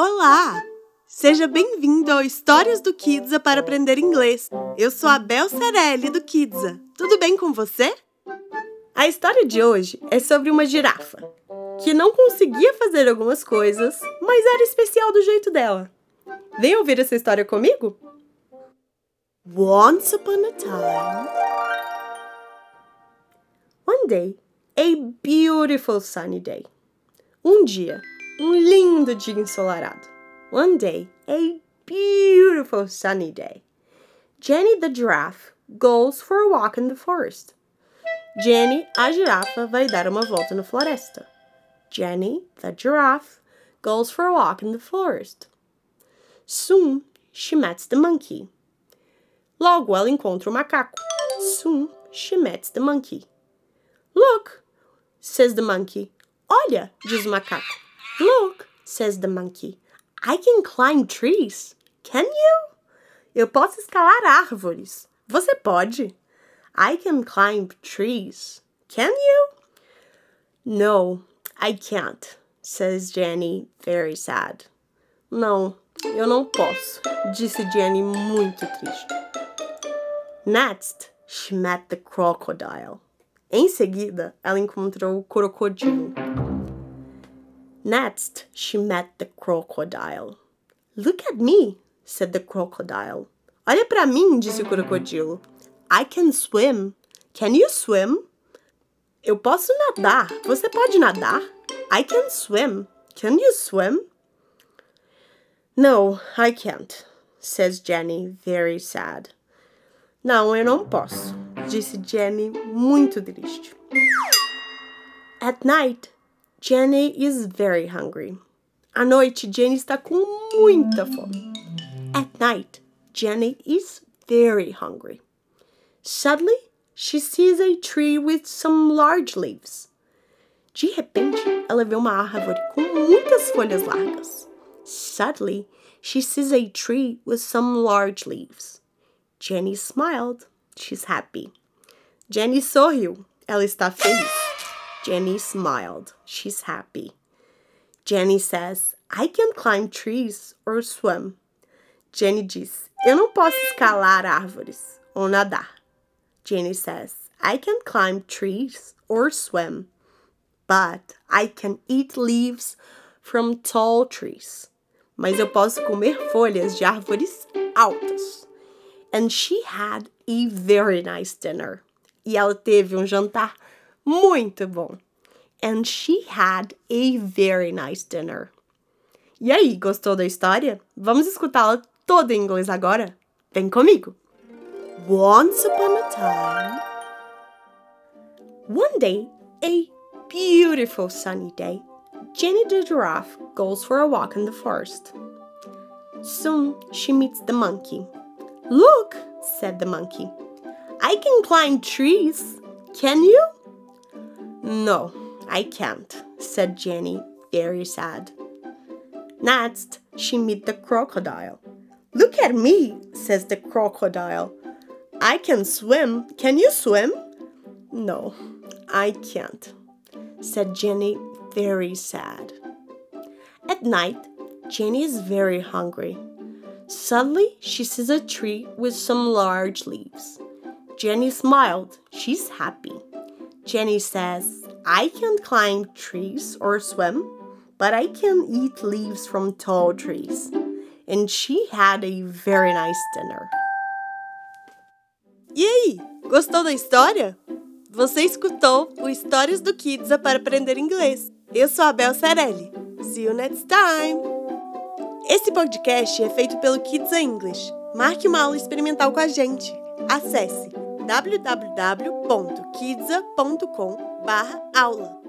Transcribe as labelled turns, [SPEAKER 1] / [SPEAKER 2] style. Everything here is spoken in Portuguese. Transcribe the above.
[SPEAKER 1] Olá! Seja bem-vindo ao Histórias do Kidsa para aprender inglês. Eu sou a Bel Cerelli do Kidsa. Tudo bem com você? A história de hoje é sobre uma girafa que não conseguia fazer algumas coisas, mas era especial do jeito dela. Vem ouvir essa história comigo? Once upon a time, one day, a beautiful sunny day. Um dia, um lindo dia ensolarado. One day, a beautiful sunny day. Jenny the giraffe goes for a walk in the forest. Jenny, a girafa, vai dar uma volta na floresta. Jenny, the giraffe, goes for a walk in the forest. Soon, she meets the monkey. Logo ela encontra o macaco. Soon, she meets the monkey. Look, says the monkey. Olha, diz o macaco. Look, says the monkey. I can climb trees. Can you? Eu posso escalar árvores. Você pode? I can climb trees. Can you? No, I can't, says Jenny, very sad. Não, eu não posso, disse Jenny muito triste. Next, she met the crocodile. Em seguida, ela encontrou o crocodilo. Next, she met the crocodile. Look at me, said the crocodile. Olha para mim, disse o crocodilo. I can swim. Can you swim? Eu posso nadar. Você pode nadar? I can swim. Can you swim? No, I can't, says Jenny, very sad. Não, eu não posso, disse Jenny, muito triste. At night, Jenny is very hungry. À noite, Jenny está com muita fome. At night, Jenny is very hungry. Suddenly, she sees a tree with some large leaves. De repente, ela vê uma árvore com muitas folhas largas. Suddenly, she sees a tree with some large leaves. Jenny smiled. She's happy. Jenny sorriu. Ela está feliz. Jenny smiled. She's happy. Jenny says, I can climb trees or swim. Jenny diz, eu não posso escalar árvores ou nadar. Jenny says, I can climb trees or swim, but I can eat leaves from tall trees. Mas eu posso comer folhas de árvores altas. And she had a very nice dinner. E ela teve um jantar muito bom. And she had a very nice dinner. E aí, gostou da história? Vamos escutá-la toda em inglês agora? Vem comigo! Once upon a time, one day, a beautiful sunny day, Jenny the giraffe goes for a walk in the forest. Soon she meets the monkey. Look, said the monkey. I can climb trees. Can you? No, I can't, said Jenny, very sad. Next, she meets the crocodile. Look at me, says the crocodile. I can swim. Can you swim? No, I can't, said Jenny, very sad. At night, Jenny is very hungry. Suddenly, she sees a tree with some large leaves. Jenny smiled. She's happy. Jenny says, I can't climb trees or swim, but I can eat leaves from tall trees. And she had a very nice dinner. E aí, gostou da história? Você escutou o Histórias do Kidsa para aprender inglês. Eu sou a Bel Cerelli. See you next time! Esse podcast é feito pelo Kids English. Marque uma aula experimental com a gente. Acesse www.kidsa.com/aula.